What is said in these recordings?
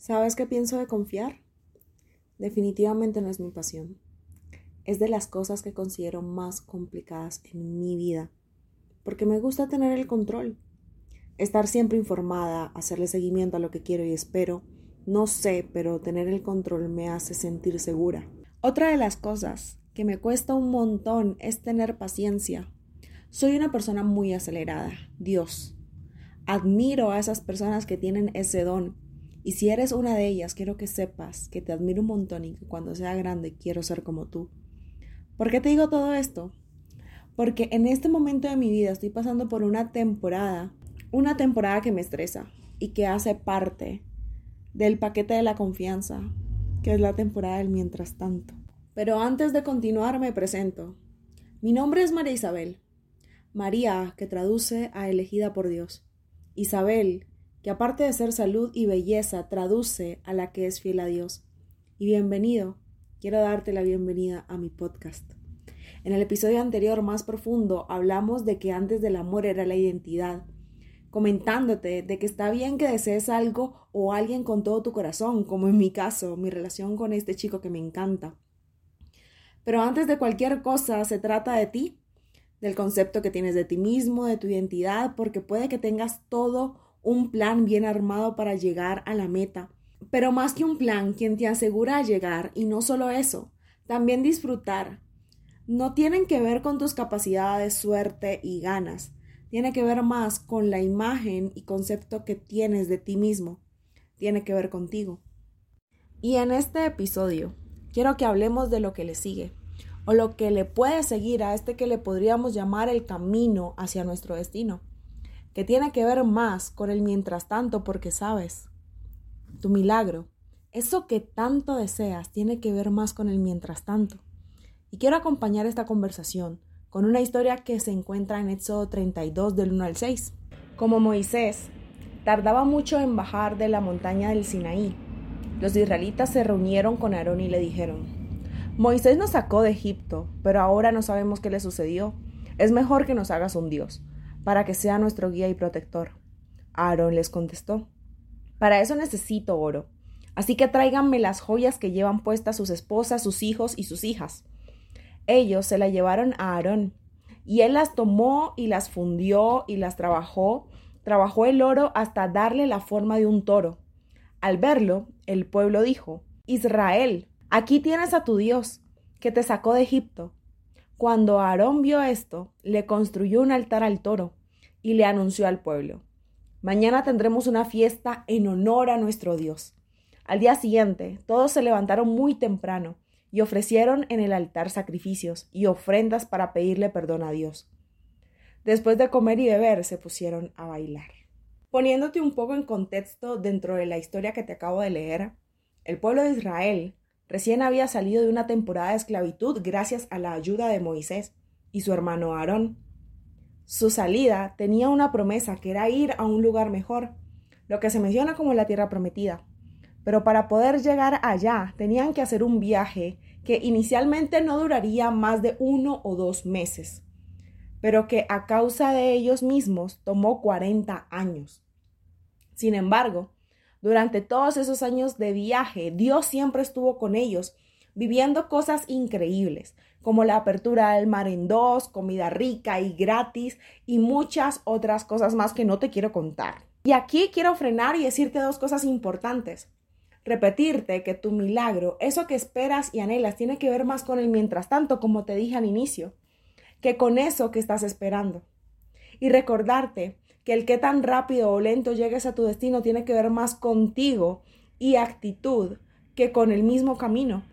¿Sabes qué pienso de confiar? Definitivamente no es mi pasión. Es de las cosas que considero más complicadas en mi vida, porque me gusta tener el control, estar siempre informada, hacerle seguimiento a lo que quiero y espero. No sé, pero tener el control me hace sentir segura. Otra de las cosas que me cuesta un montón es tener paciencia. Soy una persona muy acelerada, Dios. Admiro a esas personas que tienen ese don y si eres una de ellas, quiero que sepas que te admiro un montón y que cuando sea grande quiero ser como tú. ¿Por qué te digo todo esto? Porque en este momento de mi vida estoy pasando por una temporada, una temporada que me estresa y que hace parte del paquete de la confianza, que es la temporada del mientras tanto. Pero antes de continuar me presento. Mi nombre es María Isabel. María, que traduce a elegida por Dios. Isabel, que aparte de ser salud y belleza, traduce a la que es fiel a Dios. Y bienvenido, quiero darte la bienvenida a mi podcast. En el episodio anterior, más profundo, hablamos de que antes del amor era la identidad, comentándote de que está bien que desees algo o alguien con todo tu corazón, como en mi caso, mi relación con este chico que me encanta. Pero antes de cualquier cosa, se trata de ti, del concepto que tienes de ti mismo, de tu identidad, porque puede que tengas todo un plan bien armado para llegar a la meta. Pero más que un plan, quien te asegura llegar, y no solo eso, también disfrutar. No tienen que ver con tus capacidades, suerte y ganas. Tiene que ver más con la imagen y concepto que tienes de ti mismo. Tiene que ver contigo. Y en este episodio quiero que hablemos de lo que le sigue, o lo que le puede seguir a este que le podríamos llamar el camino hacia nuestro destino que tiene que ver más con el mientras tanto porque sabes, tu milagro, eso que tanto deseas, tiene que ver más con el mientras tanto. Y quiero acompañar esta conversación con una historia que se encuentra en Éxodo 32 del 1 al 6. Como Moisés tardaba mucho en bajar de la montaña del Sinaí, los israelitas se reunieron con Aarón y le dijeron, Moisés nos sacó de Egipto, pero ahora no sabemos qué le sucedió. Es mejor que nos hagas un Dios para que sea nuestro guía y protector. Aarón les contestó, Para eso necesito oro, así que tráiganme las joyas que llevan puestas sus esposas, sus hijos y sus hijas. Ellos se la llevaron a Aarón, y él las tomó y las fundió y las trabajó, trabajó el oro hasta darle la forma de un toro. Al verlo, el pueblo dijo, Israel, aquí tienes a tu Dios, que te sacó de Egipto. Cuando Aarón vio esto, le construyó un altar al toro y le anunció al pueblo, Mañana tendremos una fiesta en honor a nuestro Dios. Al día siguiente, todos se levantaron muy temprano y ofrecieron en el altar sacrificios y ofrendas para pedirle perdón a Dios. Después de comer y beber, se pusieron a bailar. Poniéndote un poco en contexto dentro de la historia que te acabo de leer, el pueblo de Israel Recién había salido de una temporada de esclavitud gracias a la ayuda de Moisés y su hermano Aarón. Su salida tenía una promesa que era ir a un lugar mejor, lo que se menciona como la tierra prometida. Pero para poder llegar allá tenían que hacer un viaje que inicialmente no duraría más de uno o dos meses, pero que a causa de ellos mismos tomó 40 años. Sin embargo, durante todos esos años de viaje, Dios siempre estuvo con ellos, viviendo cosas increíbles, como la apertura del mar en dos, comida rica y gratis y muchas otras cosas más que no te quiero contar. Y aquí quiero frenar y decirte dos cosas importantes. Repetirte que tu milagro, eso que esperas y anhelas, tiene que ver más con el mientras tanto, como te dije al inicio, que con eso que estás esperando. Y recordarte que el que tan rápido o lento llegues a tu destino tiene que ver más contigo y actitud que con el mismo camino.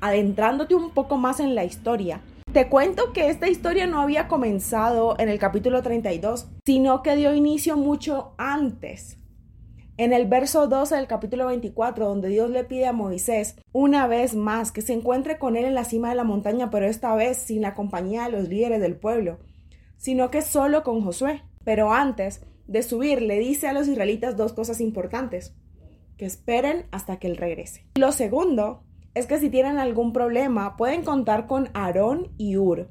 Adentrándote un poco más en la historia, te cuento que esta historia no había comenzado en el capítulo 32, sino que dio inicio mucho antes. En el verso 12 del capítulo 24, donde Dios le pide a Moisés una vez más que se encuentre con él en la cima de la montaña, pero esta vez sin la compañía de los líderes del pueblo, sino que solo con Josué. Pero antes de subir, le dice a los israelitas dos cosas importantes. Que esperen hasta que él regrese. Lo segundo es que si tienen algún problema, pueden contar con Aarón y Ur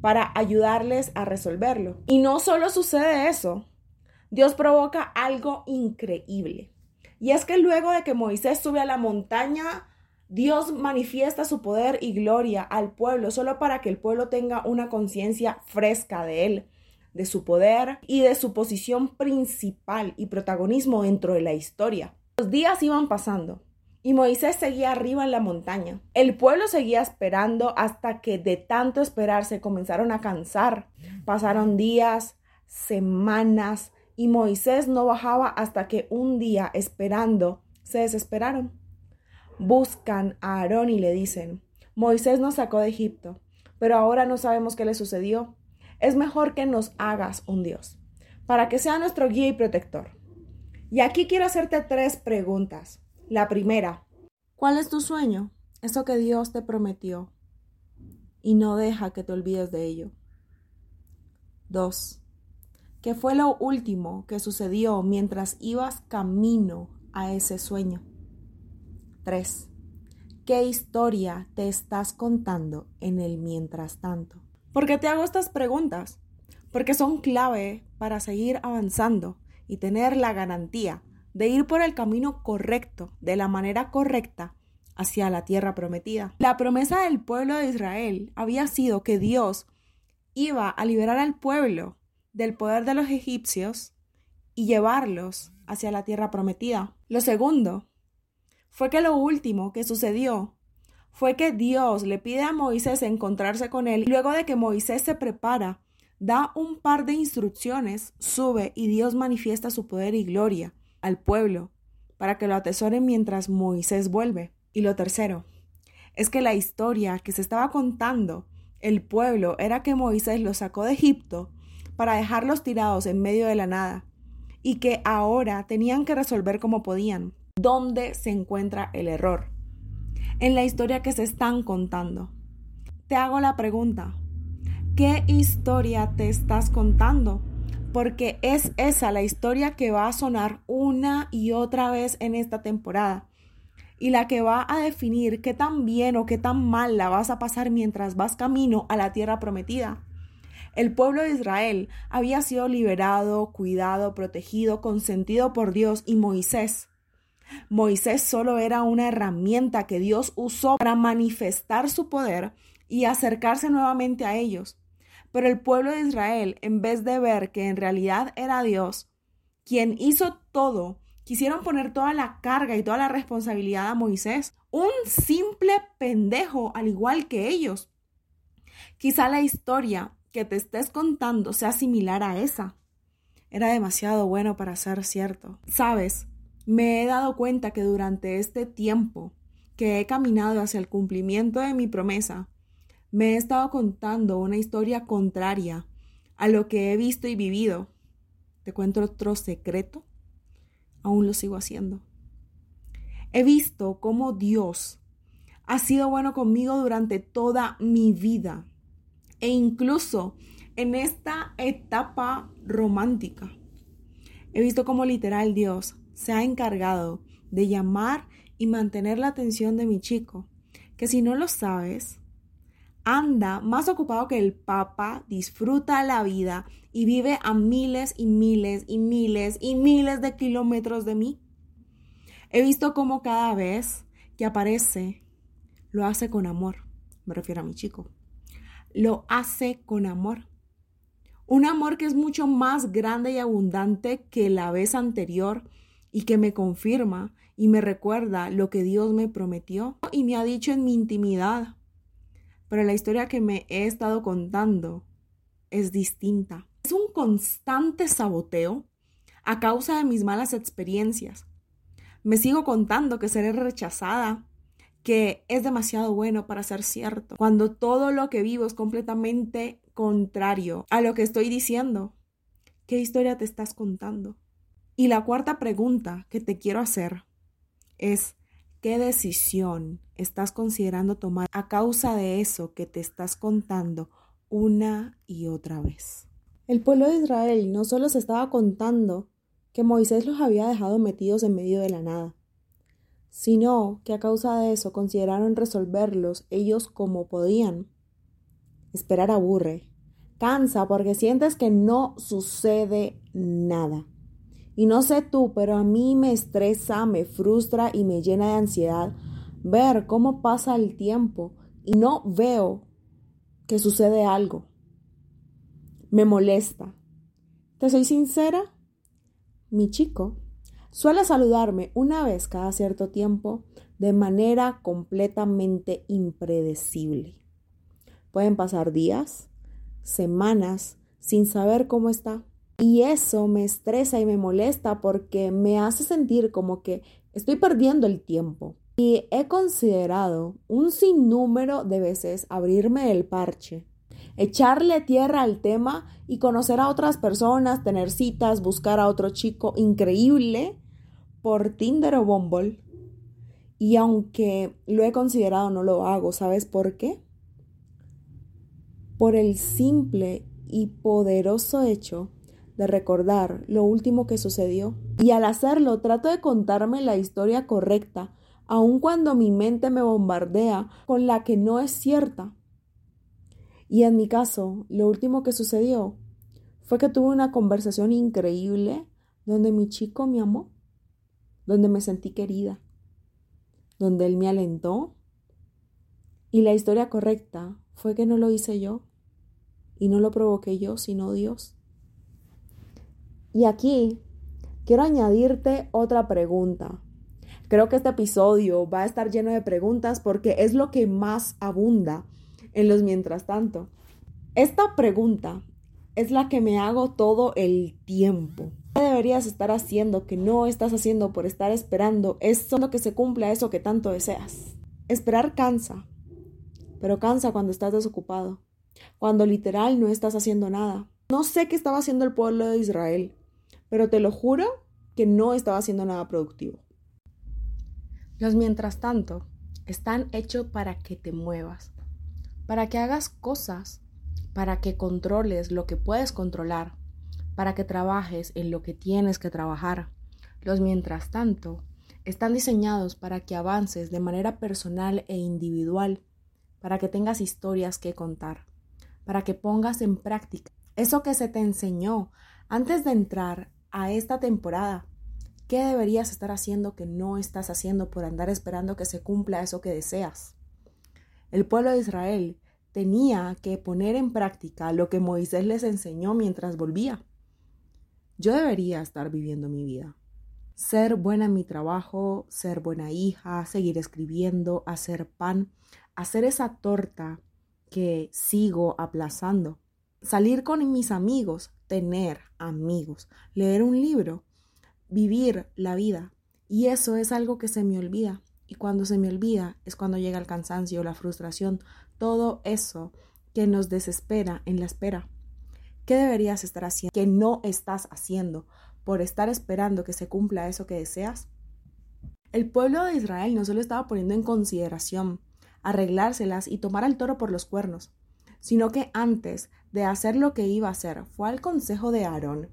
para ayudarles a resolverlo. Y no solo sucede eso, Dios provoca algo increíble. Y es que luego de que Moisés sube a la montaña, Dios manifiesta su poder y gloria al pueblo solo para que el pueblo tenga una conciencia fresca de él, de su poder y de su posición principal y protagonismo dentro de la historia. Los días iban pasando y Moisés seguía arriba en la montaña. El pueblo seguía esperando hasta que de tanto esperar se comenzaron a cansar. Pasaron días, semanas, y Moisés no bajaba hasta que un día, esperando, se desesperaron. Buscan a Aarón y le dicen, Moisés nos sacó de Egipto, pero ahora no sabemos qué le sucedió. Es mejor que nos hagas un Dios, para que sea nuestro guía y protector. Y aquí quiero hacerte tres preguntas. La primera, ¿cuál es tu sueño? Eso que Dios te prometió y no deja que te olvides de ello. Dos, ¿qué fue lo último que sucedió mientras ibas camino a ese sueño? Tres, ¿qué historia te estás contando en el mientras tanto? ¿Por qué te hago estas preguntas? Porque son clave para seguir avanzando y tener la garantía de ir por el camino correcto, de la manera correcta, hacia la tierra prometida. La promesa del pueblo de Israel había sido que Dios iba a liberar al pueblo del poder de los egipcios y llevarlos hacia la tierra prometida. Lo segundo fue que lo último que sucedió fue que Dios le pide a Moisés encontrarse con él luego de que Moisés se prepara, da un par de instrucciones, sube y Dios manifiesta su poder y gloria al pueblo para que lo atesoren mientras Moisés vuelve. Y lo tercero es que la historia que se estaba contando el pueblo era que Moisés los sacó de Egipto para dejarlos tirados en medio de la nada y que ahora tenían que resolver como podían dónde se encuentra el error en la historia que se están contando. Te hago la pregunta, ¿qué historia te estás contando? porque es esa la historia que va a sonar una y otra vez en esta temporada y la que va a definir qué tan bien o qué tan mal la vas a pasar mientras vas camino a la tierra prometida. El pueblo de Israel había sido liberado, cuidado, protegido, consentido por Dios y Moisés. Moisés solo era una herramienta que Dios usó para manifestar su poder y acercarse nuevamente a ellos. Pero el pueblo de Israel, en vez de ver que en realidad era Dios quien hizo todo, quisieron poner toda la carga y toda la responsabilidad a Moisés, un simple pendejo al igual que ellos. Quizá la historia que te estés contando sea similar a esa. Era demasiado bueno para ser cierto. Sabes, me he dado cuenta que durante este tiempo que he caminado hacia el cumplimiento de mi promesa, me he estado contando una historia contraria a lo que he visto y vivido. Te cuento otro secreto. Aún lo sigo haciendo. He visto cómo Dios ha sido bueno conmigo durante toda mi vida e incluso en esta etapa romántica. He visto cómo literal Dios se ha encargado de llamar y mantener la atención de mi chico, que si no lo sabes, anda más ocupado que el Papa, disfruta la vida y vive a miles y miles y miles y miles de kilómetros de mí. He visto cómo cada vez que aparece lo hace con amor. Me refiero a mi chico. Lo hace con amor. Un amor que es mucho más grande y abundante que la vez anterior y que me confirma y me recuerda lo que Dios me prometió y me ha dicho en mi intimidad pero la historia que me he estado contando es distinta. Es un constante saboteo a causa de mis malas experiencias. Me sigo contando que seré rechazada, que es demasiado bueno para ser cierto, cuando todo lo que vivo es completamente contrario a lo que estoy diciendo. ¿Qué historia te estás contando? Y la cuarta pregunta que te quiero hacer es, ¿Qué decisión estás considerando tomar a causa de eso que te estás contando una y otra vez? El pueblo de Israel no solo se estaba contando que Moisés los había dejado metidos en medio de la nada, sino que a causa de eso consideraron resolverlos ellos como podían. Esperar aburre, cansa porque sientes que no sucede nada. Y no sé tú, pero a mí me estresa, me frustra y me llena de ansiedad ver cómo pasa el tiempo y no veo que sucede algo. Me molesta. Te soy sincera, mi chico suele saludarme una vez cada cierto tiempo de manera completamente impredecible. Pueden pasar días, semanas, sin saber cómo está. Y eso me estresa y me molesta porque me hace sentir como que estoy perdiendo el tiempo. Y he considerado un sinnúmero de veces abrirme el parche, echarle tierra al tema y conocer a otras personas, tener citas, buscar a otro chico increíble por Tinder o Bumble. Y aunque lo he considerado, no lo hago. ¿Sabes por qué? Por el simple y poderoso hecho de recordar lo último que sucedió. Y al hacerlo, trato de contarme la historia correcta aun cuando mi mente me bombardea con la que no es cierta. Y en mi caso, lo último que sucedió fue que tuve una conversación increíble donde mi chico me amó, donde me sentí querida, donde él me alentó. Y la historia correcta fue que no lo hice yo y no lo provoqué yo, sino Dios. Y aquí quiero añadirte otra pregunta. Creo que este episodio va a estar lleno de preguntas porque es lo que más abunda en los mientras tanto. Esta pregunta es la que me hago todo el tiempo. ¿Qué deberías estar haciendo que no estás haciendo por estar esperando? Es solo que se cumpla eso que tanto deseas. Esperar cansa, pero cansa cuando estás desocupado, cuando literal no estás haciendo nada. No sé qué estaba haciendo el pueblo de Israel, pero te lo juro que no estaba haciendo nada productivo. Los mientras tanto están hechos para que te muevas, para que hagas cosas, para que controles lo que puedes controlar, para que trabajes en lo que tienes que trabajar. Los mientras tanto están diseñados para que avances de manera personal e individual, para que tengas historias que contar, para que pongas en práctica eso que se te enseñó antes de entrar a esta temporada ¿Qué deberías estar haciendo que no estás haciendo por andar esperando que se cumpla eso que deseas? El pueblo de Israel tenía que poner en práctica lo que Moisés les enseñó mientras volvía. Yo debería estar viviendo mi vida. Ser buena en mi trabajo, ser buena hija, seguir escribiendo, hacer pan, hacer esa torta que sigo aplazando, salir con mis amigos, tener amigos, leer un libro, vivir la vida. Y eso es algo que se me olvida. Y cuando se me olvida es cuando llega el cansancio, la frustración, todo eso que nos desespera en la espera. ¿Qué deberías estar haciendo que no estás haciendo por estar esperando que se cumpla eso que deseas? El pueblo de Israel no solo estaba poniendo en consideración arreglárselas y tomar al toro por los cuernos, sino que antes de hacer lo que iba a hacer fue al consejo de Aarón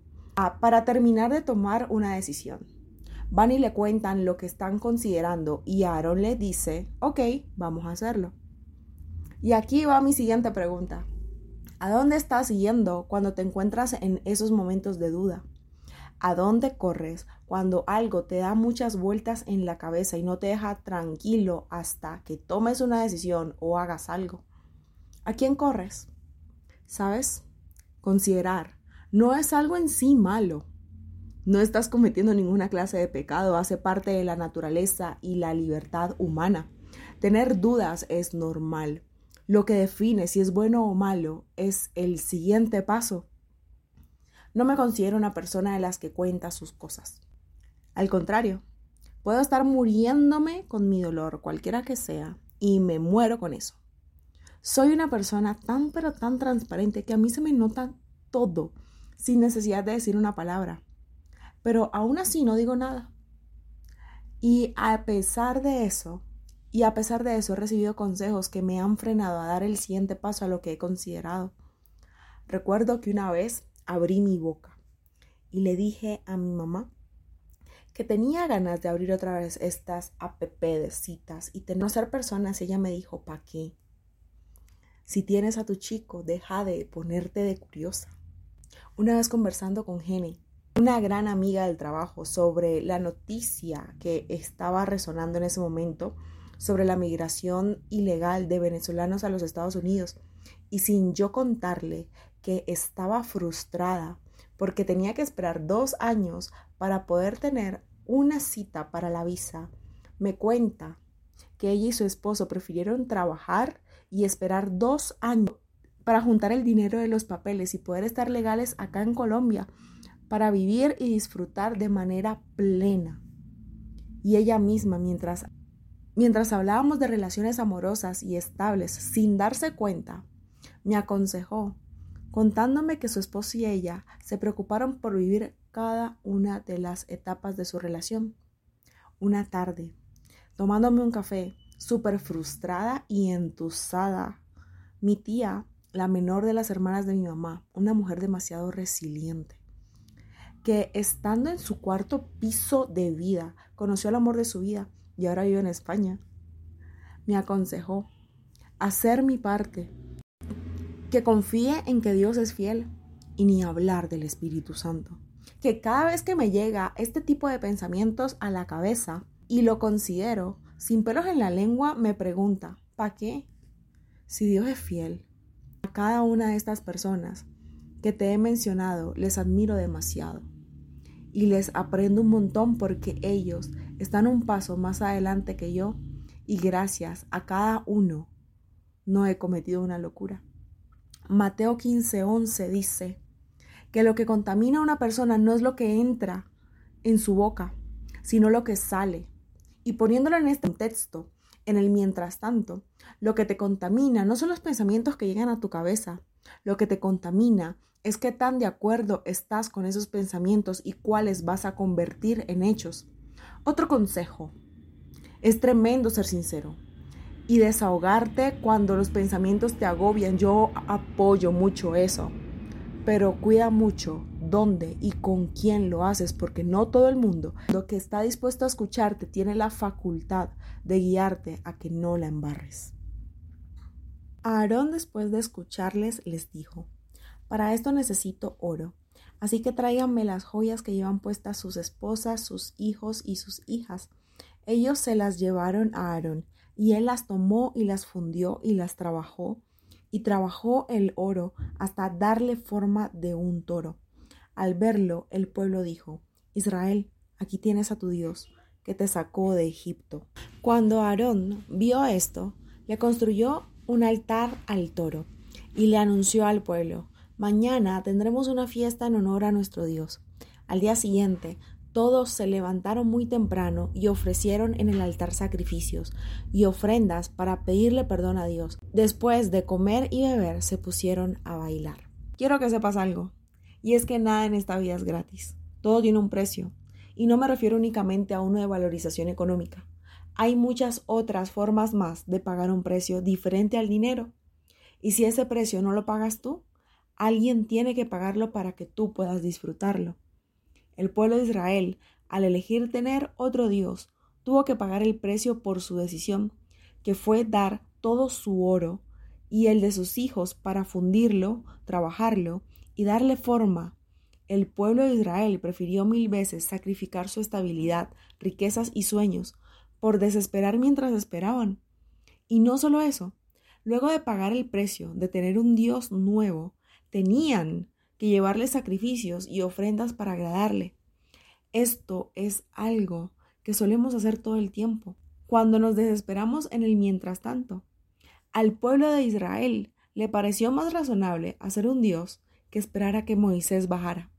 para terminar de tomar una decisión. Van y le cuentan lo que están considerando y Aaron le dice, ok, vamos a hacerlo. Y aquí va mi siguiente pregunta. ¿A dónde estás yendo cuando te encuentras en esos momentos de duda? ¿A dónde corres cuando algo te da muchas vueltas en la cabeza y no te deja tranquilo hasta que tomes una decisión o hagas algo? ¿A quién corres? ¿Sabes? Considerar no es algo en sí malo. No estás cometiendo ninguna clase de pecado, hace parte de la naturaleza y la libertad humana. Tener dudas es normal. Lo que define si es bueno o malo es el siguiente paso. No me considero una persona de las que cuenta sus cosas. Al contrario, puedo estar muriéndome con mi dolor, cualquiera que sea, y me muero con eso. Soy una persona tan pero tan transparente que a mí se me nota todo sin necesidad de decir una palabra. Pero aún así no digo nada. Y a pesar de eso, y a pesar de eso he recibido consejos que me han frenado a dar el siguiente paso a lo que he considerado. Recuerdo que una vez abrí mi boca y le dije a mi mamá que tenía ganas de abrir otra vez estas app de citas y de ser personas. Ella me dijo, ¿para qué? Si tienes a tu chico, deja de ponerte de curiosa. Una vez conversando con Jenny, una gran amiga del trabajo sobre la noticia que estaba resonando en ese momento sobre la migración ilegal de venezolanos a los Estados Unidos y sin yo contarle que estaba frustrada porque tenía que esperar dos años para poder tener una cita para la visa, me cuenta que ella y su esposo prefirieron trabajar y esperar dos años para juntar el dinero de los papeles y poder estar legales acá en Colombia para vivir y disfrutar de manera plena. Y ella misma, mientras, mientras hablábamos de relaciones amorosas y estables, sin darse cuenta, me aconsejó, contándome que su esposo y ella se preocuparon por vivir cada una de las etapas de su relación. Una tarde, tomándome un café, súper frustrada y entusada, mi tía, la menor de las hermanas de mi mamá, una mujer demasiado resiliente, que estando en su cuarto piso de vida, conoció el amor de su vida y ahora vive en España. Me aconsejó hacer mi parte, que confíe en que Dios es fiel y ni hablar del Espíritu Santo. Que cada vez que me llega este tipo de pensamientos a la cabeza y lo considero, sin pelos en la lengua, me pregunta, ¿para qué? Si Dios es fiel, a cada una de estas personas que te he mencionado les admiro demasiado y les aprendo un montón porque ellos están un paso más adelante que yo y gracias a cada uno no he cometido una locura. Mateo 15:11 dice que lo que contamina a una persona no es lo que entra en su boca, sino lo que sale. Y poniéndolo en este contexto, en el mientras tanto, lo que te contamina no son los pensamientos que llegan a tu cabeza, lo que te contamina es que tan de acuerdo estás con esos pensamientos y cuáles vas a convertir en hechos. Otro consejo. Es tremendo ser sincero y desahogarte cuando los pensamientos te agobian. Yo apoyo mucho eso, pero cuida mucho dónde y con quién lo haces, porque no todo el mundo, lo que está dispuesto a escucharte, tiene la facultad de guiarte a que no la embarres. Aarón, después de escucharles, les dijo, para esto necesito oro, así que tráiganme las joyas que llevan puestas sus esposas, sus hijos y sus hijas. Ellos se las llevaron a Aarón, y él las tomó y las fundió y las trabajó, y trabajó el oro hasta darle forma de un toro. Al verlo, el pueblo dijo, Israel, aquí tienes a tu Dios, que te sacó de Egipto. Cuando Aarón vio esto, le construyó un altar al toro y le anunció al pueblo, mañana tendremos una fiesta en honor a nuestro Dios. Al día siguiente, todos se levantaron muy temprano y ofrecieron en el altar sacrificios y ofrendas para pedirle perdón a Dios. Después de comer y beber, se pusieron a bailar. Quiero que sepas algo, y es que nada en esta vida es gratis. Todo tiene un precio, y no me refiero únicamente a uno de valorización económica. Hay muchas otras formas más de pagar un precio diferente al dinero. Y si ese precio no lo pagas tú, alguien tiene que pagarlo para que tú puedas disfrutarlo. El pueblo de Israel, al elegir tener otro Dios, tuvo que pagar el precio por su decisión, que fue dar todo su oro y el de sus hijos para fundirlo, trabajarlo y darle forma. El pueblo de Israel prefirió mil veces sacrificar su estabilidad, riquezas y sueños por desesperar mientras esperaban. Y no solo eso, luego de pagar el precio de tener un Dios nuevo, tenían que llevarle sacrificios y ofrendas para agradarle. Esto es algo que solemos hacer todo el tiempo, cuando nos desesperamos en el mientras tanto. Al pueblo de Israel le pareció más razonable hacer un Dios que esperar a que Moisés bajara.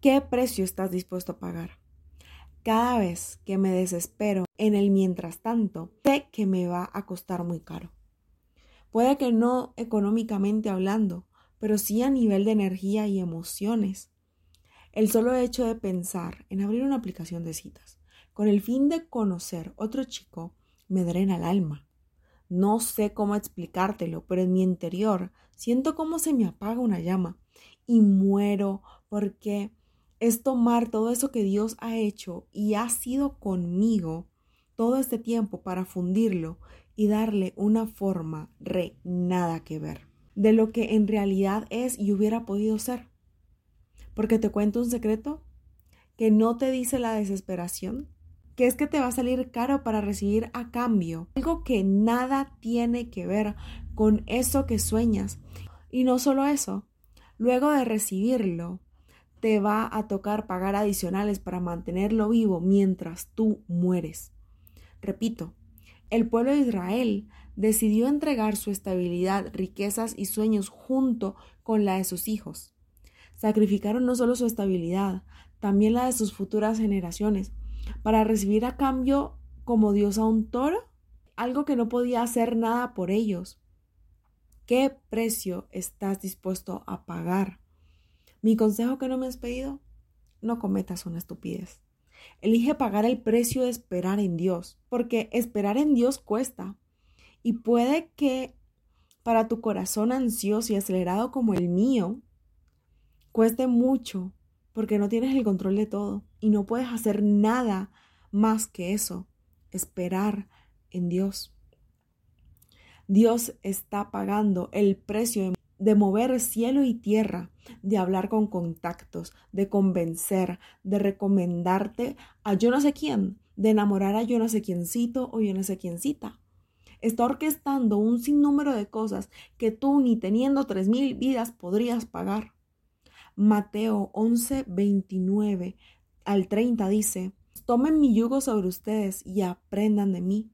¿Qué precio estás dispuesto a pagar? Cada vez que me desespero en el mientras tanto, sé que me va a costar muy caro. Puede que no económicamente hablando, pero sí a nivel de energía y emociones. El solo hecho de pensar en abrir una aplicación de citas con el fin de conocer otro chico me drena el alma. No sé cómo explicártelo, pero en mi interior siento como se me apaga una llama y muero porque es tomar todo eso que Dios ha hecho y ha sido conmigo todo este tiempo para fundirlo y darle una forma re nada que ver de lo que en realidad es y hubiera podido ser. Porque te cuento un secreto que no te dice la desesperación, que es que te va a salir caro para recibir a cambio algo que nada tiene que ver con eso que sueñas. Y no solo eso, luego de recibirlo, te va a tocar pagar adicionales para mantenerlo vivo mientras tú mueres. Repito, el pueblo de Israel decidió entregar su estabilidad, riquezas y sueños junto con la de sus hijos. Sacrificaron no solo su estabilidad, también la de sus futuras generaciones, para recibir a cambio como Dios a un toro, algo que no podía hacer nada por ellos. ¿Qué precio estás dispuesto a pagar mi consejo que no me has pedido, no cometas una estupidez. Elige pagar el precio de esperar en Dios, porque esperar en Dios cuesta. Y puede que para tu corazón ansioso y acelerado como el mío, cueste mucho, porque no tienes el control de todo y no puedes hacer nada más que eso, esperar en Dios. Dios está pagando el precio de mover cielo y tierra, de hablar con contactos, de convencer, de recomendarte a yo no sé quién, de enamorar a yo no sé quiéncito o yo no sé quiéncita. Está orquestando un sinnúmero de cosas que tú ni teniendo tres mil vidas podrías pagar. Mateo 11, 29 al 30 dice, Tomen mi yugo sobre ustedes y aprendan de mí,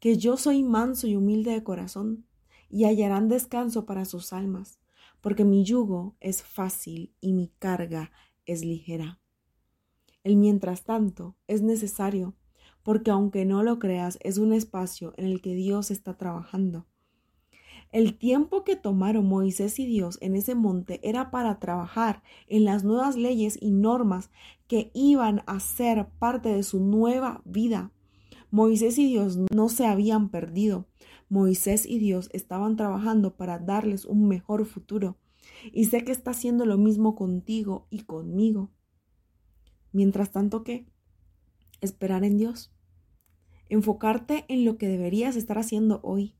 que yo soy manso y humilde de corazón y hallarán descanso para sus almas, porque mi yugo es fácil y mi carga es ligera. El mientras tanto es necesario, porque aunque no lo creas, es un espacio en el que Dios está trabajando. El tiempo que tomaron Moisés y Dios en ese monte era para trabajar en las nuevas leyes y normas que iban a ser parte de su nueva vida. Moisés y Dios no se habían perdido, Moisés y Dios estaban trabajando para darles un mejor futuro. Y sé que está haciendo lo mismo contigo y conmigo. Mientras tanto, ¿qué? Esperar en Dios. Enfocarte en lo que deberías estar haciendo hoy.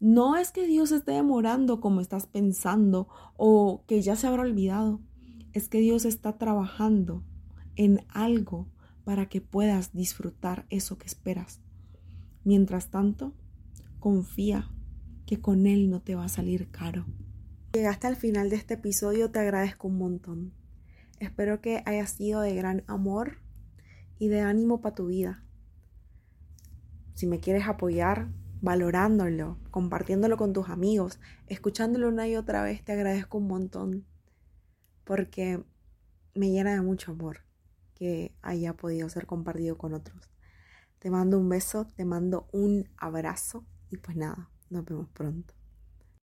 No es que Dios esté demorando como estás pensando o que ya se habrá olvidado. Es que Dios está trabajando en algo para que puedas disfrutar eso que esperas. Mientras tanto, confía que con Él no te va a salir caro. Llegaste al final de este episodio, te agradezco un montón. Espero que haya sido de gran amor y de ánimo para tu vida. Si me quieres apoyar, valorándolo, compartiéndolo con tus amigos, escuchándolo una y otra vez, te agradezco un montón. Porque me llena de mucho amor que haya podido ser compartido con otros. Te mando un beso, te mando un abrazo y pues nada, nos vemos pronto.